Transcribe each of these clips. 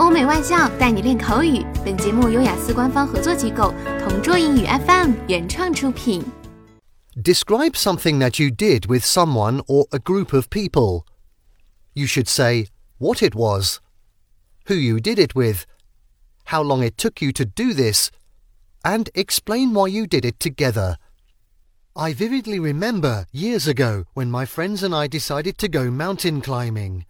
欧美外教带你练口语。本节目由雅思官方合作机构同桌英语 FM 原创出品。Describe something that you did with someone or a group of people. You should say what it was, who you did it with, how long it took you to do this, and explain why you did it together. I vividly remember years ago when my friends and I decided to go mountain climbing.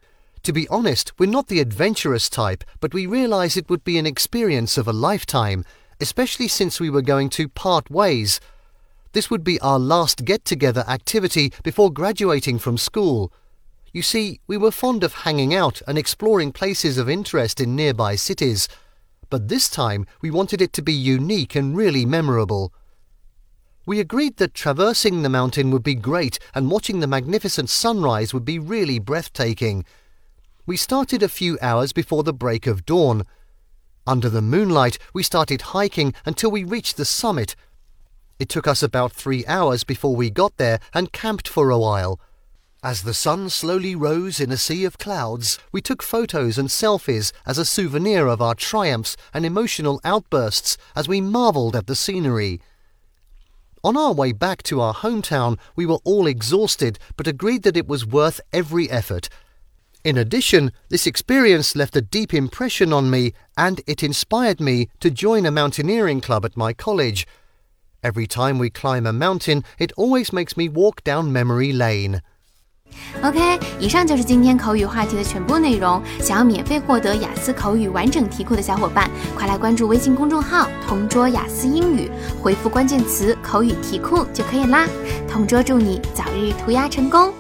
To be honest, we're not the adventurous type, but we realized it would be an experience of a lifetime, especially since we were going to part ways. This would be our last get together activity before graduating from school. You see, we were fond of hanging out and exploring places of interest in nearby cities, but this time we wanted it to be unique and really memorable. We agreed that traversing the mountain would be great and watching the magnificent sunrise would be really breathtaking. We started a few hours before the break of dawn. Under the moonlight, we started hiking until we reached the summit. It took us about three hours before we got there and camped for a while. As the sun slowly rose in a sea of clouds, we took photos and selfies as a souvenir of our triumphs and emotional outbursts as we marveled at the scenery. On our way back to our hometown, we were all exhausted but agreed that it was worth every effort in addition, this experience left a deep impression on me and it inspired me to join a mountaineering club at my college. Every time we climb a mountain, it always makes me walk down memory lane. OK，以上就是今天口语话题的全部内容。想要免费获得雅思口语完整题库的小伙伴，快来关注微信公众号“同桌雅思英语”，回复关键词“口语题库”就可以啦。同桌祝你早日屠鸭成功！